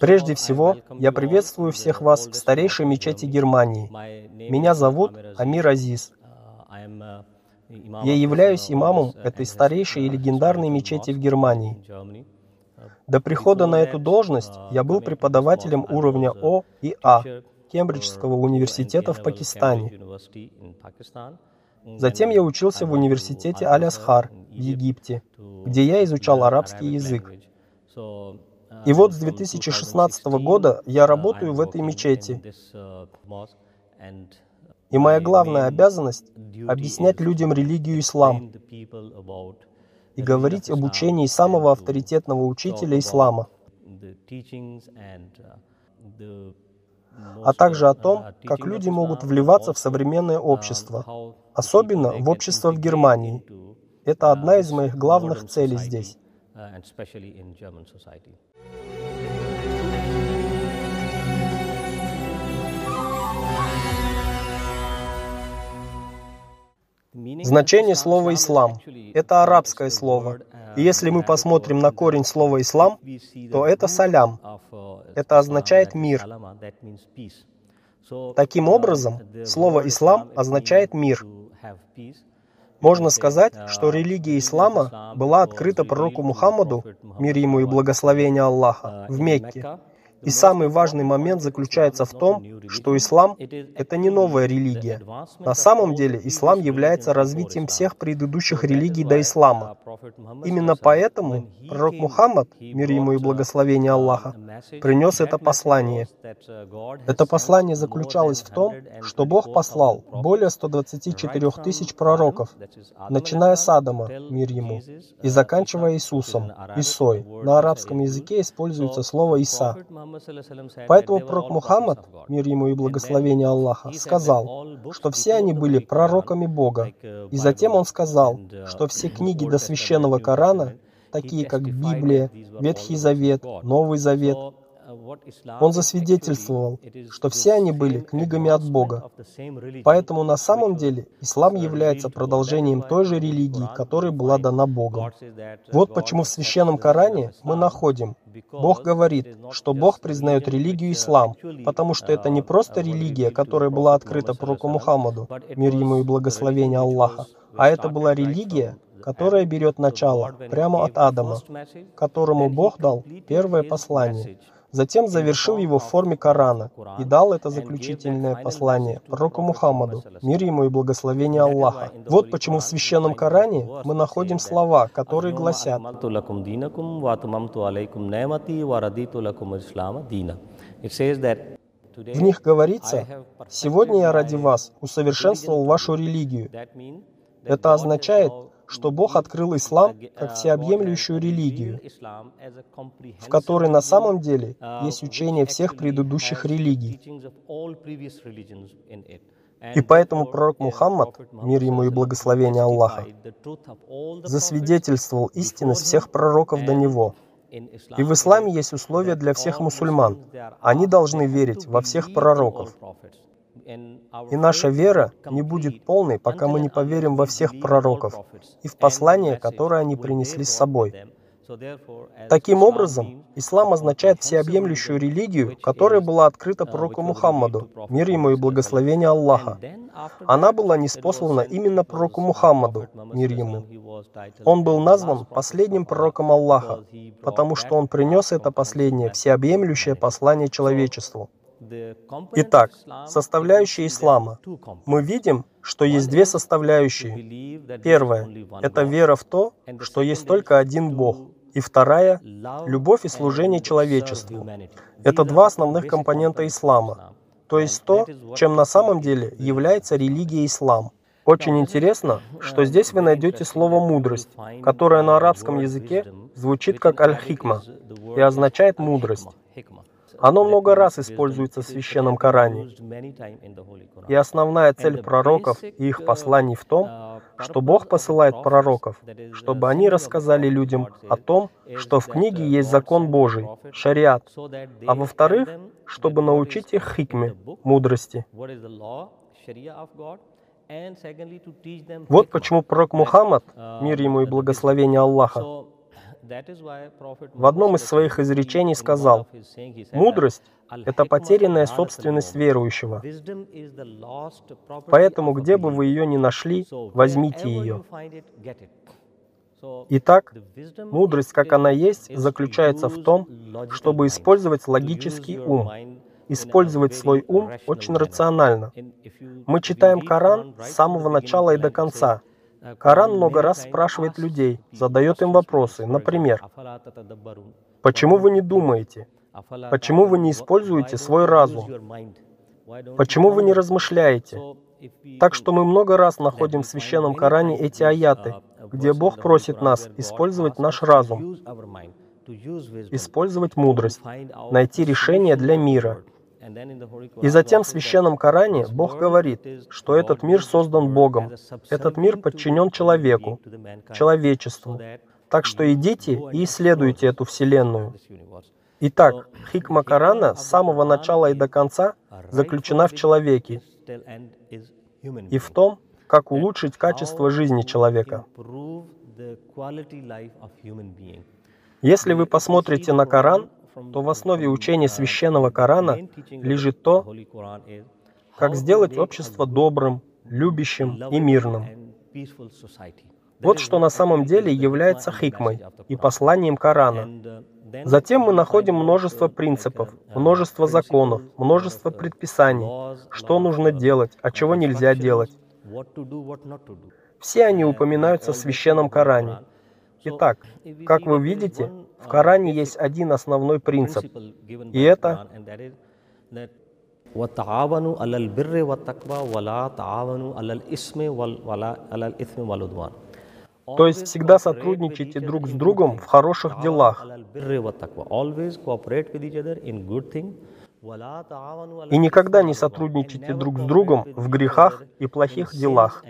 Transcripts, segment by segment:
Прежде всего, я приветствую всех вас в старейшей мечети Германии. Меня зовут Амир Азиз. Я являюсь имамом этой старейшей и легендарной мечети в Германии. До прихода на эту должность я был преподавателем уровня О и А Кембриджского университета в Пакистане. Затем я учился в университете Аль-Асхар в Египте, где я изучал арабский язык. И вот с 2016 года я работаю в этой мечети. И моя главная обязанность — объяснять людям религию ислам и говорить об учении самого авторитетного учителя ислама, а также о том, как люди могут вливаться в современное общество, особенно в общество в Германии. Это одна из моих главных целей здесь. Значение слова «ислам» — это арабское слово. И если мы посмотрим на корень слова «ислам», то это «салям». Это означает «мир». Таким образом, слово «ислам» означает «мир». Можно сказать, что религия ислама была открыта пророку Мухаммаду, мир ему и благословение Аллаха, в Мекке, и самый важный момент заключается в том, что ислам — это не новая религия. На самом деле ислам является развитием всех предыдущих религий до ислама. Именно поэтому пророк Мухаммад, мир ему и благословение Аллаха, принес это послание. Это послание заключалось в том, что Бог послал более 124 тысяч пророков, начиная с Адама, мир ему, и заканчивая Иисусом, Исой. На арабском языке используется слово «Иса». Поэтому пророк Мухаммад, мир ему и благословение Аллаха, сказал, что все они были пророками Бога. И затем он сказал, что все книги до священного Корана, такие как Библия, Ветхий Завет, Новый Завет, он засвидетельствовал, что все они были книгами от Бога. Поэтому на самом деле ислам является продолжением той же религии, которая была дана Богом. Вот почему в священном Коране мы находим, Бог говорит, что Бог признает религию ислам, потому что это не просто религия, которая была открыта пророку Мухаммаду, мир ему и благословение Аллаха, а это была религия, которая берет начало прямо от Адама, которому Бог дал первое послание – Затем завершил его в форме Корана и дал это заключительное послание пророку Мухаммаду, мир ему и благословение Аллаха. Вот почему в священном Коране мы находим слова, которые гласят в них говорится, «Сегодня я ради вас усовершенствовал вашу религию». Это означает, что Бог открыл ислам как всеобъемлющую религию, в которой на самом деле есть учение всех предыдущих религий. И поэтому пророк Мухаммад, мир ему и благословение Аллаха, засвидетельствовал истинность всех пророков до него. И в исламе есть условия для всех мусульман. Они должны верить во всех пророков. И наша вера не будет полной, пока мы не поверим во всех пророков и в послания, которые они принесли с собой. Таким образом, ислам означает всеобъемлющую религию, которая была открыта пророку Мухаммаду, мир ему и благословение Аллаха. Она была неспослана именно пророку Мухаммаду, мир ему. Он был назван последним пророком Аллаха, потому что он принес это последнее всеобъемлющее послание человечеству. Итак, составляющие ислама. Мы видим, что есть две составляющие. Первая — это вера в то, что есть только один Бог. И вторая — любовь и служение человечеству. Это два основных компонента ислама, то есть то, чем на самом деле является религия ислам. Очень интересно, что здесь вы найдете слово «мудрость», которое на арабском языке звучит как «аль-хикма» и означает «мудрость». Оно много раз используется в Священном Коране. И основная цель пророков и их посланий в том, что Бог посылает пророков, чтобы они рассказали людям о том, что в книге есть закон Божий, шариат, а во-вторых, чтобы научить их хикме, мудрости. Вот почему пророк Мухаммад, мир ему и благословение Аллаха, в одном из своих изречений сказал, «Мудрость — это потерянная собственность верующего. Поэтому, где бы вы ее ни нашли, возьмите ее». Итак, мудрость, как она есть, заключается в том, чтобы использовать логический ум, использовать свой ум очень рационально. Мы читаем Коран с самого начала и до конца. Коран много раз спрашивает людей, задает им вопросы. Например, «Почему вы не думаете? Почему вы не используете свой разум? Почему вы не размышляете?» Так что мы много раз находим в Священном Коране эти аяты, где Бог просит нас использовать наш разум, использовать мудрость, найти решение для мира. И затем в Священном Коране Бог говорит, что этот мир создан Богом, этот мир подчинен человеку, человечеству. Так что идите и исследуйте эту Вселенную. Итак, хикма Корана с самого начала и до конца заключена в человеке и в том, как улучшить качество жизни человека. Если вы посмотрите на Коран, то в основе учения священного Корана лежит то, как сделать общество добрым, любящим и мирным. Вот что на самом деле является хикмой и посланием Корана. Затем мы находим множество принципов, множество законов, множество предписаний, что нужно делать, а чего нельзя делать. Все они упоминаются в Священном Коране. Итак, как вы видите, в Коране есть один основной принцип, и это то есть всегда сотрудничайте друг с другом в хороших делах. И никогда не сотрудничайте друг с другом в грехах и плохих делах.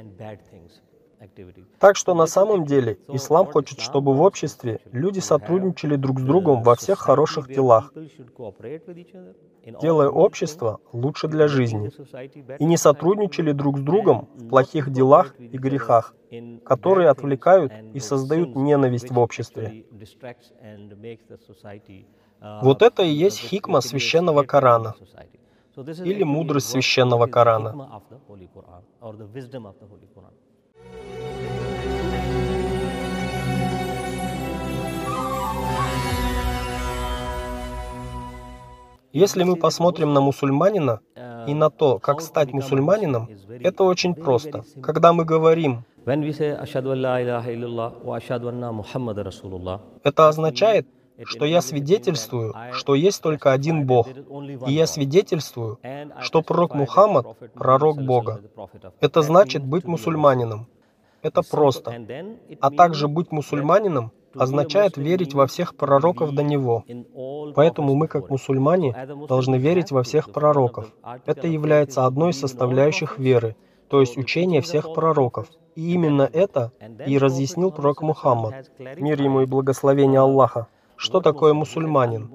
Так что на самом деле ислам хочет, чтобы в обществе люди сотрудничали друг с другом во всех хороших делах, делая общество лучше для жизни, и не сотрудничали друг с другом в плохих делах и грехах, которые отвлекают и создают ненависть в обществе. Вот это и есть хикма священного Корана. или мудрость священного Корана. Если мы посмотрим на мусульманина и на то, как стать мусульманином, это очень просто. Когда мы говорим это означает, что я свидетельствую, что есть только один Бог, и я свидетельствую, что пророк Мухаммад – пророк Бога. Это значит быть мусульманином. Это просто. А также быть мусульманином означает верить во всех пророков до него. Поэтому мы, как мусульмане, должны верить во всех пророков. Это является одной из составляющих веры, то есть учение всех пророков. И именно это и разъяснил пророк Мухаммад, мир ему и благословение Аллаха. Что такое мусульманин?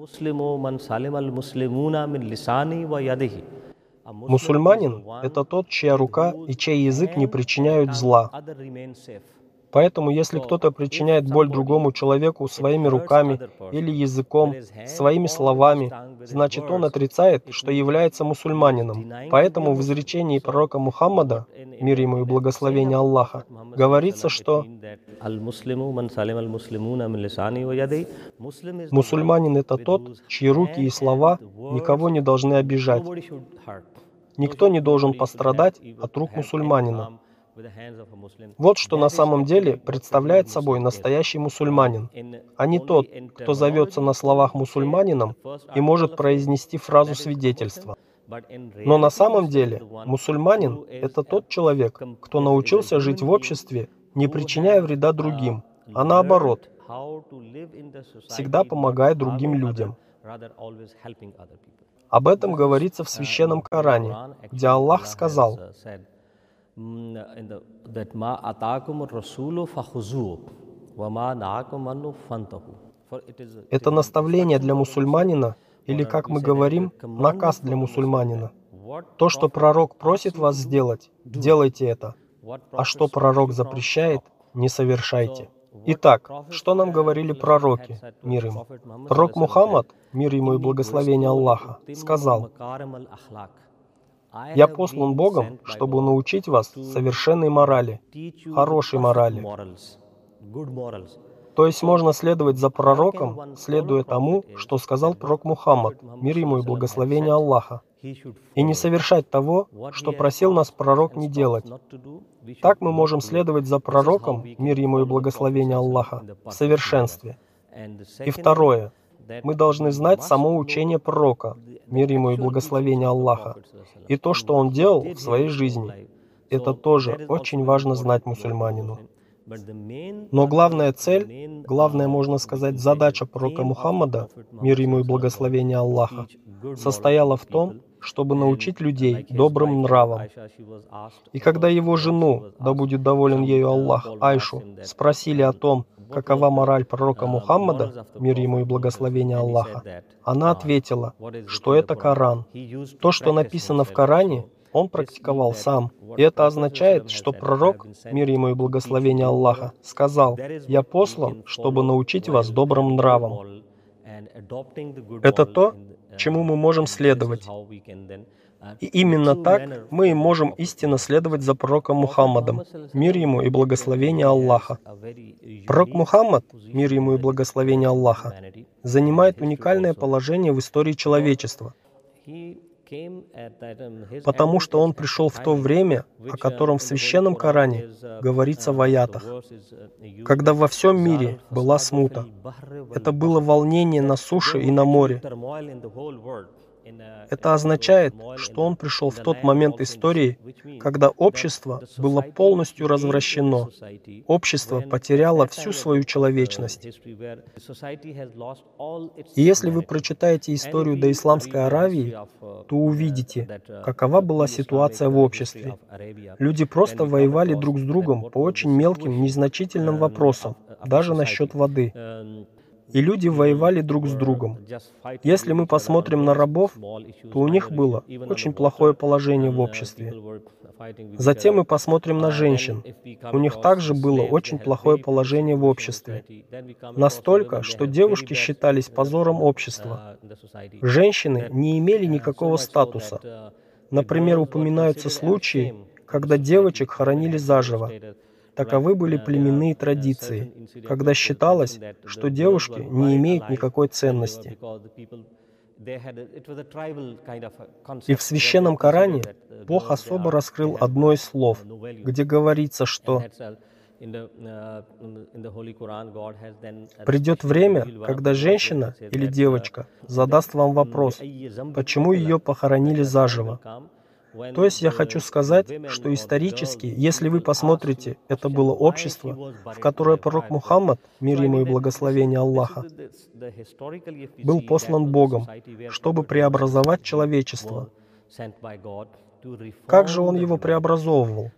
Мусульманин – это тот, чья рука и чей язык не причиняют зла. Поэтому, если кто-то причиняет боль другому человеку своими руками или языком, своими словами, значит он отрицает, что является мусульманином. Поэтому в изречении пророка Мухаммада, мир ему и благословение Аллаха, говорится, что мусульманин — это тот, чьи руки и слова никого не должны обижать. Никто не должен пострадать от рук мусульманина. Вот что на самом деле представляет собой настоящий мусульманин, а не тот, кто зовется на словах мусульманином и может произнести фразу свидетельства. Но на самом деле мусульманин — это тот человек, кто научился жить в обществе, не причиняя вреда другим, а наоборот, всегда помогая другим людям. Об этом говорится в Священном Коране, где Аллах сказал, это наставление для мусульманина, или, как мы говорим, наказ для мусульманина. То, что пророк просит вас сделать, делайте это. А что пророк запрещает, не совершайте. Итак, что нам говорили пророки, мир им? Пророк Мухаммад, мир ему и благословение Аллаха, сказал, «Я послан Богом, чтобы научить вас совершенной морали, хорошей морали». То есть можно следовать за пророком, следуя тому, что сказал пророк Мухаммад, мир ему и благословение Аллаха, и не совершать того, что просил нас пророк не делать. Так мы можем следовать за пророком, мир ему и благословение Аллаха, в совершенстве. И второе, мы должны знать само учение пророка, мир ему и благословение Аллаха, и то, что он делал в своей жизни. Это тоже очень важно знать мусульманину. Но главная цель, главная, можно сказать, задача пророка Мухаммада, мир ему и благословение Аллаха, состояла в том, чтобы научить людей добрым нравам. И когда его жену, да будет доволен ею Аллах, Айшу, спросили о том, какова мораль пророка Мухаммада, мир ему и благословение Аллаха, она ответила, что это Коран. То, что написано в Коране, он практиковал сам. И это означает, что пророк, мир ему и благословение Аллаха, сказал, «Я послан, чтобы научить вас добрым нравам». Это то, чему мы можем следовать. И именно так мы и можем истинно следовать за пророком Мухаммадом, мир ему и благословение Аллаха. Пророк Мухаммад, мир ему и благословение Аллаха, занимает уникальное положение в истории человечества потому что он пришел в то время, о котором в Священном Коране говорится в аятах, когда во всем мире была смута. Это было волнение на суше и на море. Это означает, что он пришел в тот момент истории, когда общество было полностью развращено. Общество потеряло всю свою человечность. И если вы прочитаете историю до Исламской Аравии, то увидите, какова была ситуация в обществе. Люди просто воевали друг с другом по очень мелким, незначительным вопросам, даже насчет воды и люди воевали друг с другом. Если мы посмотрим на рабов, то у них было очень плохое положение в обществе. Затем мы посмотрим на женщин. У них также было очень плохое положение в обществе. Настолько, что девушки считались позором общества. Женщины не имели никакого статуса. Например, упоминаются случаи, когда девочек хоронили заживо. Таковы были племенные традиции, когда считалось, что девушки не имеют никакой ценности. И в священном Коране Бог особо раскрыл одно из слов, где говорится, что Придет время, когда женщина или девочка задаст вам вопрос, почему ее похоронили заживо, то есть я хочу сказать, что исторически, если вы посмотрите, это было общество, в которое пророк Мухаммад, мир ему и благословение Аллаха, был послан Богом, чтобы преобразовать человечество. Как же он его преобразовывал?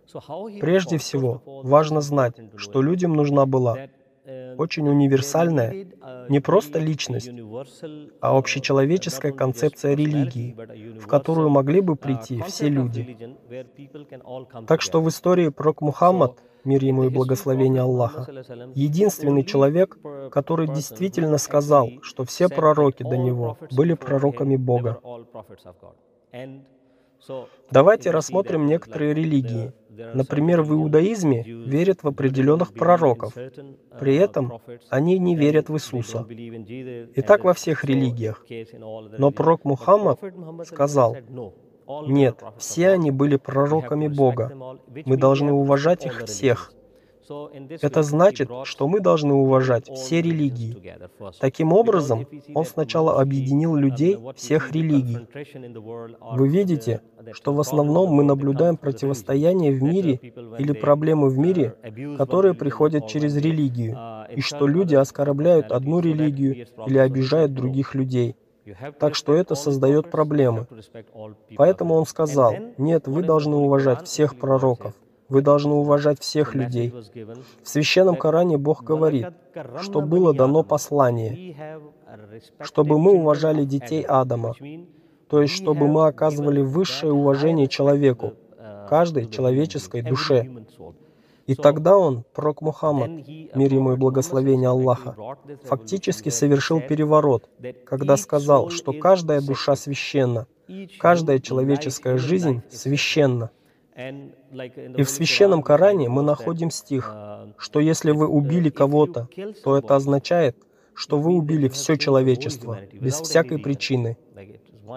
Прежде всего, важно знать, что людям нужна была очень универсальная, не просто личность, а общечеловеческая концепция религии, в которую могли бы прийти все люди. Так что в истории пророк Мухаммад, мир ему и благословение Аллаха, единственный человек, который действительно сказал, что все пророки до него были пророками Бога. Давайте рассмотрим некоторые религии. Например, в иудаизме верят в определенных пророков. При этом они не верят в Иисуса. И так во всех религиях. Но пророк Мухаммад сказал, нет, все они были пророками Бога. Мы должны уважать их всех. Это значит, что мы должны уважать все религии. Таким образом, он сначала объединил людей всех религий. Вы видите, что в основном мы наблюдаем противостояние в мире или проблемы в мире, которые приходят через религию, и что люди оскорбляют одну религию или обижают других людей. Так что это создает проблемы. Поэтому он сказал, нет, вы должны уважать всех пророков. Вы должны уважать всех людей. В Священном Коране Бог говорит, что было дано послание, чтобы мы уважали детей Адама, то есть чтобы мы оказывали высшее уважение человеку, каждой человеческой душе. И тогда он, пророк Мухаммад, мир ему и благословение Аллаха, фактически совершил переворот, когда сказал, что каждая душа священна, каждая человеческая жизнь священна. И в священном Коране мы находим стих, что если вы убили кого-то, то это означает, что вы убили все человечество, без всякой причины.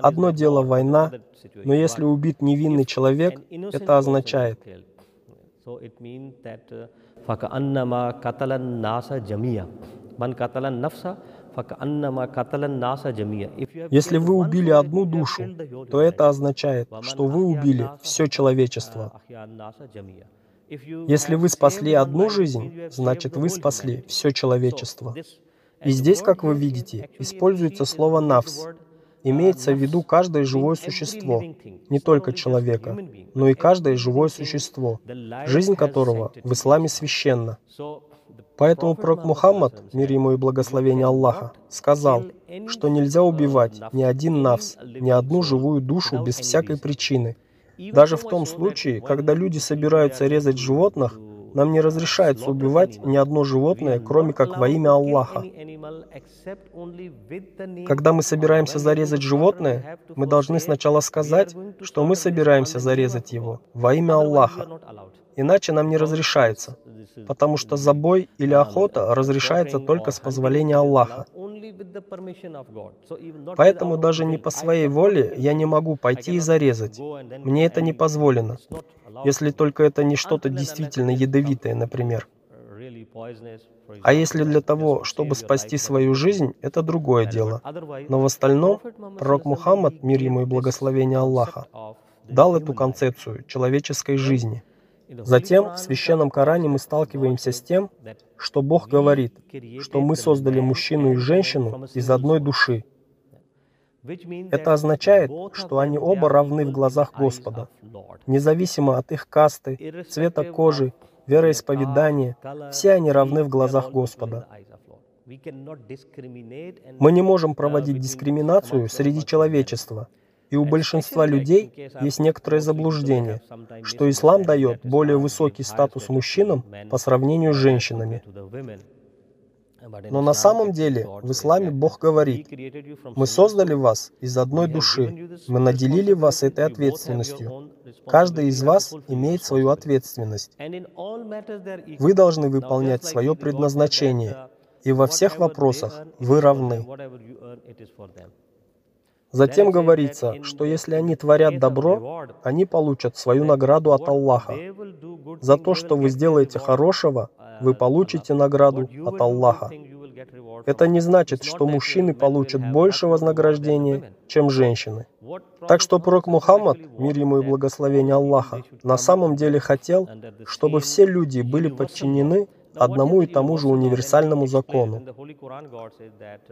Одно дело война, но если убит невинный человек, это означает, если вы убили одну душу, то это означает, что вы убили все человечество. Если вы спасли одну жизнь, значит вы спасли все человечество. И здесь, как вы видите, используется слово «навс», Имеется в виду каждое живое существо, не только человека, но и каждое живое существо, жизнь которого в исламе священна. Поэтому пророк Мухаммад, мир ему и благословение Аллаха, сказал, что нельзя убивать ни один навс, ни одну живую душу без всякой причины. Даже в том случае, когда люди собираются резать животных, нам не разрешается убивать ни одно животное, кроме как во имя Аллаха. Когда мы собираемся зарезать животное, мы должны сначала сказать, что мы собираемся зарезать его во имя Аллаха. Иначе нам не разрешается, потому что забой или охота разрешается только с позволения Аллаха. Поэтому даже не по своей воле я не могу пойти и зарезать. Мне это не позволено. Если только это не что-то действительно ядовитое, например. А если для того, чтобы спасти свою жизнь, это другое дело. Но в остальном, пророк Мухаммад, мир ему и благословение Аллаха, дал эту концепцию человеческой жизни – Затем в Священном Коране мы сталкиваемся с тем, что Бог говорит, что мы создали мужчину и женщину из одной души. Это означает, что они оба равны в глазах Господа, независимо от их касты, цвета кожи, вероисповедания, все они равны в глазах Господа. Мы не можем проводить дискриминацию среди человечества – и у большинства людей есть некоторое заблуждение, что ислам дает более высокий статус мужчинам по сравнению с женщинами. Но на самом деле в исламе Бог говорит, «Мы создали вас из одной души, мы наделили вас этой ответственностью. Каждый из вас имеет свою ответственность. Вы должны выполнять свое предназначение, и во всех вопросах вы равны». Затем говорится, что если они творят добро, они получат свою награду от Аллаха. За то, что вы сделаете хорошего, вы получите награду от Аллаха. Это не значит, что мужчины получат больше вознаграждения, чем женщины. Так что пророк Мухаммад, мир ему и благословение Аллаха, на самом деле хотел, чтобы все люди были подчинены одному и тому же универсальному закону.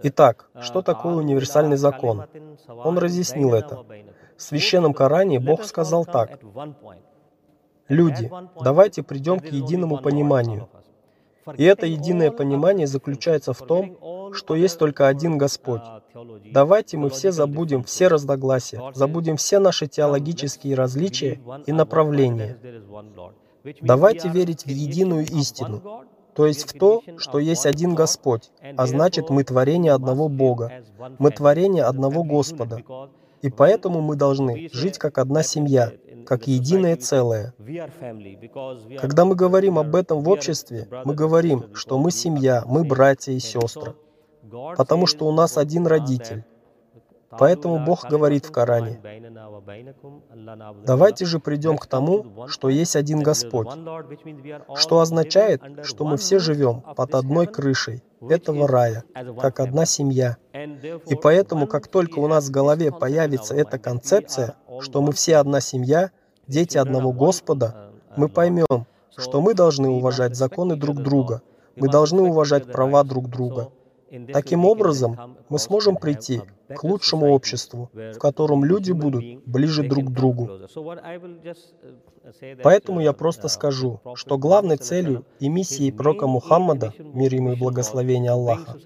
Итак, что такое универсальный закон? Он разъяснил это. В Священном Коране Бог сказал так. «Люди, давайте придем к единому пониманию». И это единое понимание заключается в том, что есть только один Господь. Давайте мы все забудем все разногласия, забудем все наши теологические различия и направления. Давайте верить в единую истину, то есть в то, что есть один Господь, а значит мы творение одного Бога, мы творение одного Господа. И поэтому мы должны жить как одна семья, как единое целое. Когда мы говорим об этом в обществе, мы говорим, что мы семья, мы братья и сестры, потому что у нас один родитель. Поэтому Бог говорит в Коране, давайте же придем к тому, что есть один Господь, что означает, что мы все живем под одной крышей этого рая, как одна семья. И поэтому, как только у нас в голове появится эта концепция, что мы все одна семья, дети одного Господа, мы поймем, что мы должны уважать законы друг друга, мы должны уважать права друг друга, Таким образом, мы сможем прийти к лучшему обществу, в котором люди будут ближе друг к другу. Поэтому я просто скажу, что главной целью и миссией пророка Мухаммада, мир ему и благословение Аллаха,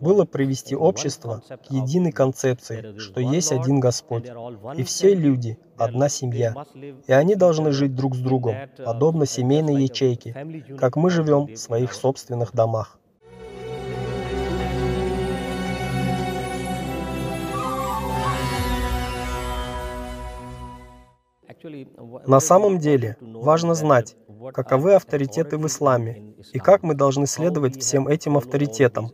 было привести общество к единой концепции, что есть один Господь, и все люди — одна семья, и они должны жить друг с другом, подобно семейной ячейке, как мы живем в своих собственных домах. На самом деле, важно знать, каковы авторитеты в исламе и как мы должны следовать всем этим авторитетам.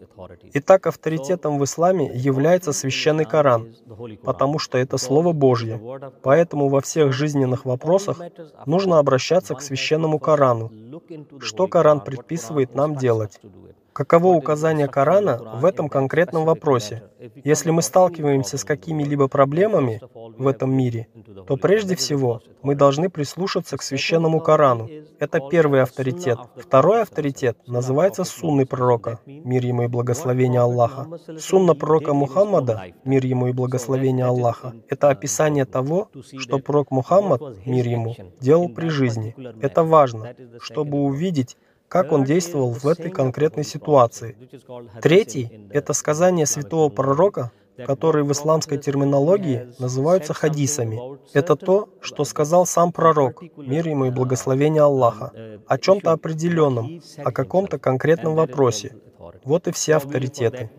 Итак, авторитетом в исламе является священный Коран, потому что это Слово Божье. Поэтому во всех жизненных вопросах нужно обращаться к священному Корану. Что Коран предписывает нам делать? Каково указание Корана в этом конкретном вопросе? Если мы сталкиваемся с какими-либо проблемами в этом мире, то прежде всего мы должны прислушаться к священному Корану. Это первый авторитет. Второй авторитет называется сунной пророка, мир ему и благословение Аллаха. Сунна пророка Мухаммада, мир ему и благословение Аллаха, это описание того, что пророк Мухаммад, мир ему, делал при жизни. Это важно, чтобы увидеть, как он действовал в этой конкретной ситуации. Третий — это сказание святого пророка, которые в исламской терминологии называются хадисами. Это то, что сказал сам пророк, мир ему и благословение Аллаха, о чем-то определенном, о каком-то конкретном вопросе. Вот и все авторитеты.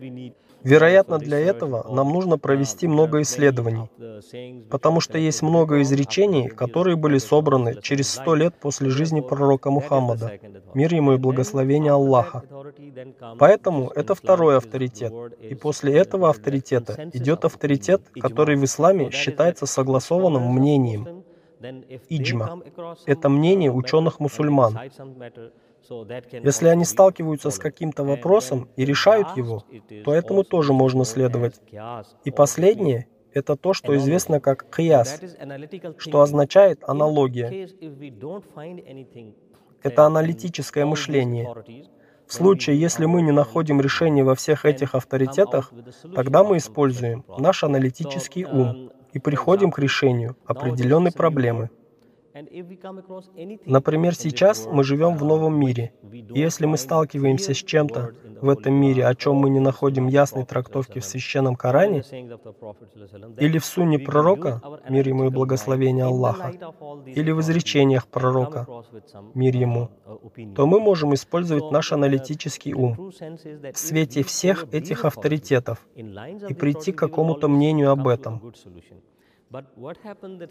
Вероятно, для этого нам нужно провести много исследований, потому что есть много изречений, которые были собраны через сто лет после жизни пророка Мухаммада, мир ему и благословение Аллаха. Поэтому это второй авторитет, и после этого авторитета идет авторитет, который в исламе считается согласованным мнением, иджма. Это мнение ученых-мусульман. Если они сталкиваются с каким-то вопросом и решают его, то этому тоже можно следовать. И последнее — это то, что известно как кияс, что означает аналогия. Это аналитическое мышление. В случае, если мы не находим решения во всех этих авторитетах, тогда мы используем наш аналитический ум и приходим к решению определенной проблемы. Например, сейчас мы живем в новом мире, и если мы сталкиваемся с чем-то в этом мире, о чем мы не находим ясной трактовки в Священном Коране, или в сунне пророка, мир ему и благословение Аллаха, или в изречениях пророка, мир ему, то мы можем использовать наш аналитический ум в свете всех этих авторитетов и прийти к какому-то мнению об этом.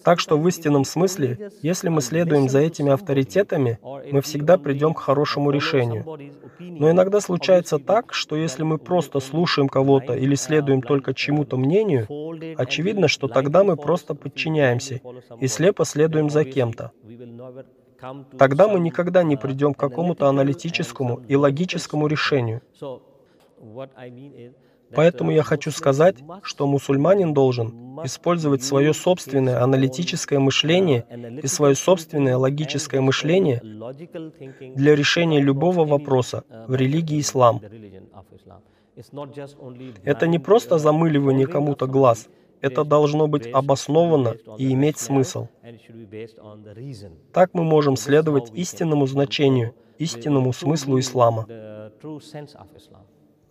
Так что в истинном смысле, если мы следуем за этими авторитетами, мы всегда придем к хорошему решению. Но иногда случается так, что если мы просто слушаем кого-то или следуем только чему-то мнению, очевидно, что тогда мы просто подчиняемся и слепо следуем за кем-то. Тогда мы никогда не придем к какому-то аналитическому и логическому решению. Поэтому я хочу сказать, что мусульманин должен использовать свое собственное аналитическое мышление и свое собственное логическое мышление для решения любого вопроса в религии ислам. Это не просто замыливание кому-то глаз, это должно быть обосновано и иметь смысл. Так мы можем следовать истинному значению, истинному смыслу ислама.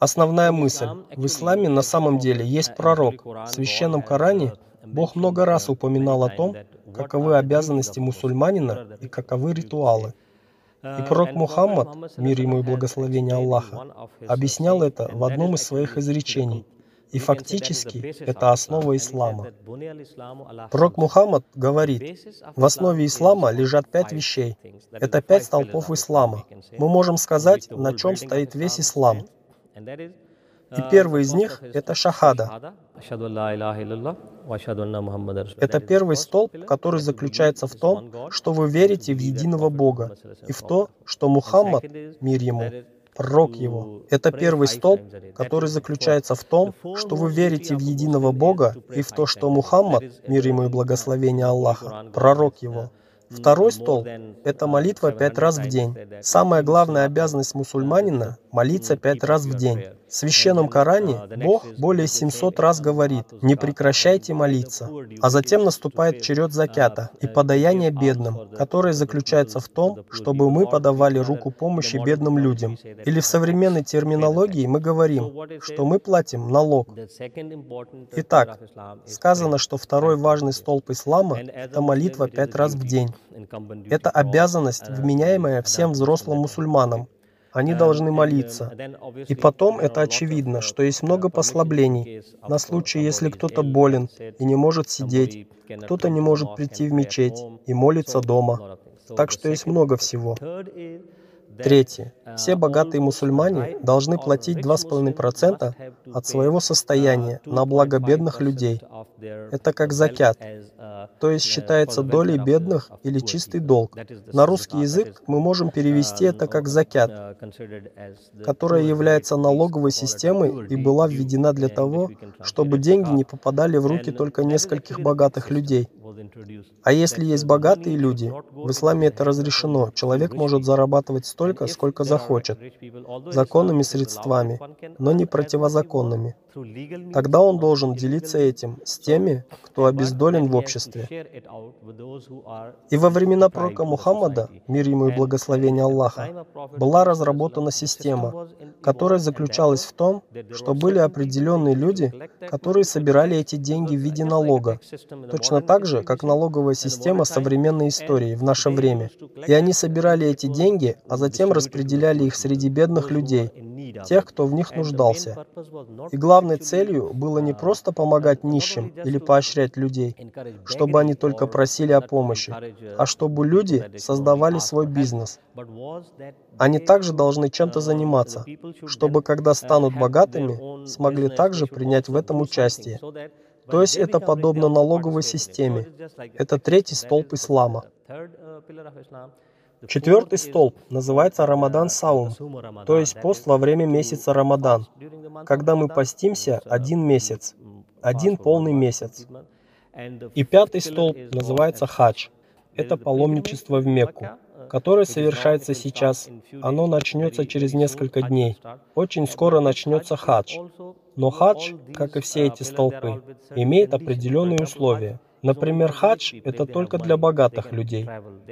Основная мысль. В исламе на самом деле есть пророк. В священном Коране Бог много раз упоминал о том, каковы обязанности мусульманина и каковы ритуалы. И пророк Мухаммад, мир ему и благословение Аллаха, объяснял это в одном из своих изречений. И фактически это основа ислама. Пророк Мухаммад говорит, в основе ислама лежат пять вещей. Это пять столпов ислама. Мы можем сказать, на чем стоит весь ислам. И первый из них — это шахада. Это первый столб, который заключается в том, что вы верите в единого Бога и в то, что Мухаммад, мир ему, пророк его. Это первый столб, который заключается в том, что вы верите в единого Бога и в то, что Мухаммад, мир ему и благословение Аллаха, пророк его. Второй столб — это молитва пять раз в день. Самая главная обязанность мусульманина — молиться пять раз в день. В Священном Коране Бог более 700 раз говорит «не прекращайте молиться», а затем наступает черед закята и подаяния бедным, которое заключается в том, чтобы мы подавали руку помощи бедным людям. Или в современной терминологии мы говорим, что мы платим налог. Итак, сказано, что второй важный столб ислама – это молитва пять раз в день. Это обязанность, вменяемая всем взрослым мусульманам, они должны молиться. И потом это очевидно, что есть много послаблений на случай, если кто-то болен и не может сидеть, кто-то не может прийти в мечеть и молиться дома. Так что есть много всего. Третье. Все богатые мусульмане должны платить 2,5% от своего состояния на благо бедных людей. Это как закят, то есть считается долей бедных или чистый долг. На русский язык мы можем перевести это как закят, которая является налоговой системой и была введена для того, чтобы деньги не попадали в руки только нескольких богатых людей. А если есть богатые люди, в исламе это разрешено. Человек может зарабатывать столько, сколько захочет, законными средствами, но не противозаконными. Тогда он должен делиться этим с теми, кто обездолен в обществе. И во времена пророка Мухаммада, мир ему и благословение Аллаха, была разработана система, которая заключалась в том, что были определенные люди, которые собирали эти деньги в виде налога, точно так же, как налоговая система современной истории в наше время. И они собирали эти деньги, а затем распределяли их среди бедных людей, тех, кто в них нуждался. И главной целью было не просто помогать нищим или поощрять людей, чтобы они только просили о помощи, а чтобы люди создавали свой бизнес. Они также должны чем-то заниматься, чтобы когда станут богатыми, смогли также принять в этом участие. То есть это подобно налоговой системе. Это третий столб ислама. Четвертый столб называется Рамадан Саум, то есть пост во время месяца Рамадан, когда мы постимся один месяц, один полный месяц. И пятый столб называется Хадж. Это паломничество в Мекку, которое совершается сейчас. Оно начнется через несколько дней. Очень скоро начнется хадж. Но хадж, как и все эти столпы, имеет определенные условия. Например, хадж – это только для богатых людей.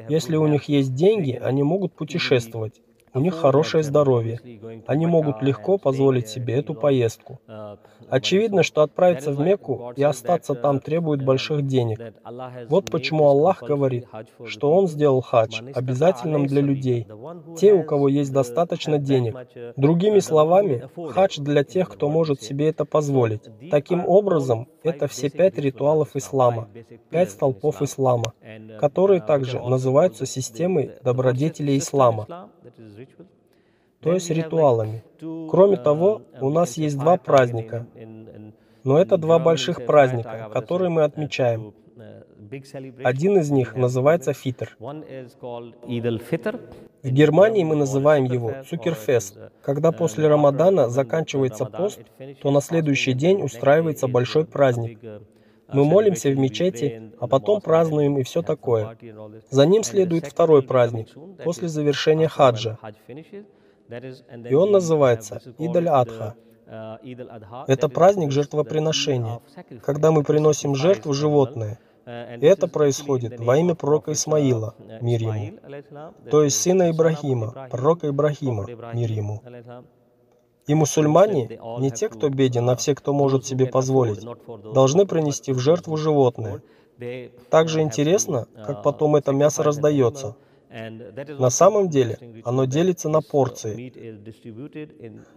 Если у них есть деньги, они могут путешествовать у них хорошее здоровье. Они могут легко позволить себе эту поездку. Очевидно, что отправиться в Мекку и остаться там требует больших денег. Вот почему Аллах говорит, что Он сделал хадж обязательным для людей, те, у кого есть достаточно денег. Другими словами, хадж для тех, кто может себе это позволить. Таким образом, это все пять ритуалов ислама, пять столпов ислама, которые также называются системой добродетелей ислама то есть ритуалами. Кроме того, у нас есть два праздника, но это два больших праздника, которые мы отмечаем. Один из них называется Фитр. В Германии мы называем его Цукерфест. Когда после Рамадана заканчивается пост, то на следующий день устраивается большой праздник. Мы молимся в мечети, а потом празднуем и все такое. За ним следует второй праздник, после завершения хаджа. И он называется Идаль-Адха. Это праздник жертвоприношения, когда мы приносим жертву животное. И это происходит во имя пророка Исмаила, мир ему, то есть сына Ибрахима, пророка Ибрахима, мир ему. И мусульмане, не те, кто беден, а все, кто может себе позволить, должны принести в жертву животное. Также интересно, как потом это мясо раздается. На самом деле оно делится на порции.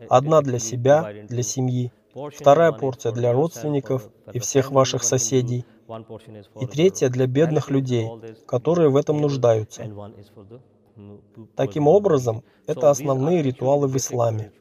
Одна для себя, для семьи, вторая порция для родственников и всех ваших соседей, и третья для бедных людей, которые в этом нуждаются. Таким образом, это основные ритуалы в исламе.